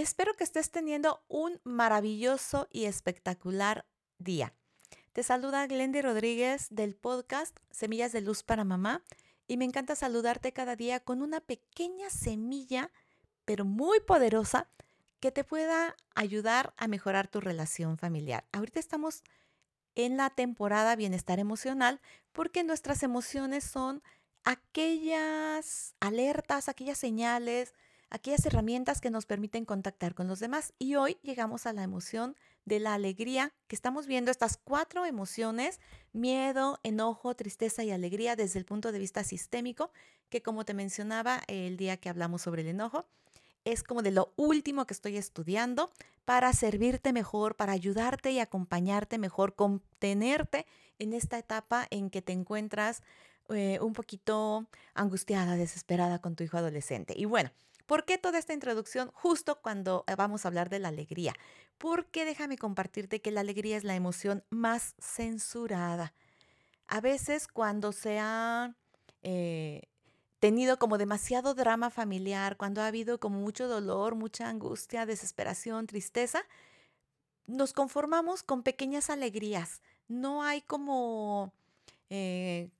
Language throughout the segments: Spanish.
Espero que estés teniendo un maravilloso y espectacular día. Te saluda Glendy Rodríguez del podcast Semillas de Luz para Mamá y me encanta saludarte cada día con una pequeña semilla, pero muy poderosa, que te pueda ayudar a mejorar tu relación familiar. Ahorita estamos en la temporada bienestar emocional porque nuestras emociones son aquellas alertas, aquellas señales, aquellas herramientas que nos permiten contactar con los demás. Y hoy llegamos a la emoción de la alegría, que estamos viendo estas cuatro emociones, miedo, enojo, tristeza y alegría desde el punto de vista sistémico, que como te mencionaba el día que hablamos sobre el enojo, es como de lo último que estoy estudiando para servirte mejor, para ayudarte y acompañarte mejor, contenerte en esta etapa en que te encuentras eh, un poquito angustiada, desesperada con tu hijo adolescente. Y bueno, ¿Por qué toda esta introducción justo cuando eh, vamos a hablar de la alegría? Porque déjame compartirte que la alegría es la emoción más censurada. A veces cuando se ha eh, tenido como demasiado drama familiar, cuando ha habido como mucho dolor, mucha angustia, desesperación, tristeza, nos conformamos con pequeñas alegrías. No hay como eh,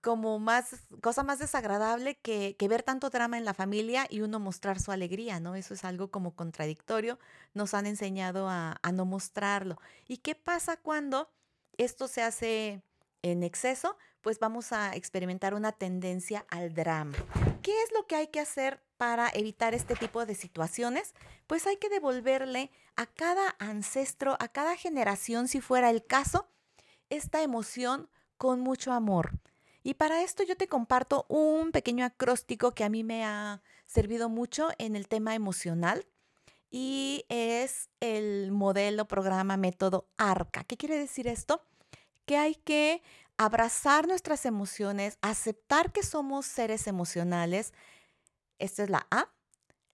como más, cosa más desagradable que, ver tanto drama en la familia y uno mostrar su alegría, ¿no? Eso es algo como contradictorio, nos han enseñado a, a no mostrarlo. ¿Y qué pasa cuando esto se hace en exceso? Pues vamos a experimentar una tendencia al drama. ¿Qué es lo que hay que hacer para evitar este tipo de situaciones? Pues hay que devolverle a cada ancestro, a cada generación, si fuera el caso, esta emoción con mucho amor. Y para esto yo te comparto un pequeño acróstico que a mí me ha servido mucho en el tema emocional y es el modelo, programa, método ARCA. ¿Qué quiere decir esto? Que hay que abrazar nuestras emociones, aceptar que somos seres emocionales. Esta es la A.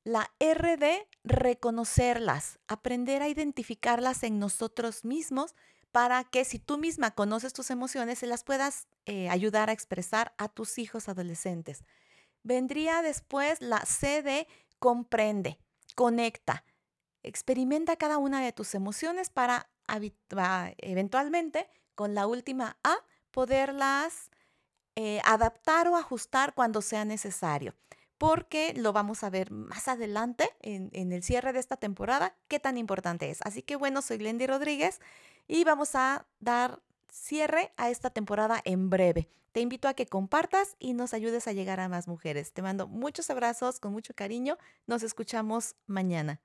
La R de reconocerlas, aprender a identificarlas en nosotros mismos para que si tú misma conoces tus emociones, se las puedas eh, ayudar a expresar a tus hijos adolescentes. Vendría después la C de comprende, conecta, experimenta cada una de tus emociones para eventualmente, con la última A, poderlas eh, adaptar o ajustar cuando sea necesario porque lo vamos a ver más adelante en, en, el cierre de esta temporada, qué tan importante es. Así que bueno, soy Glendy Rodríguez y vamos a dar cierre a esta temporada en breve. Te invito a que compartas y nos ayudes a llegar a más mujeres. Te mando muchos abrazos con mucho cariño. Nos escuchamos mañana.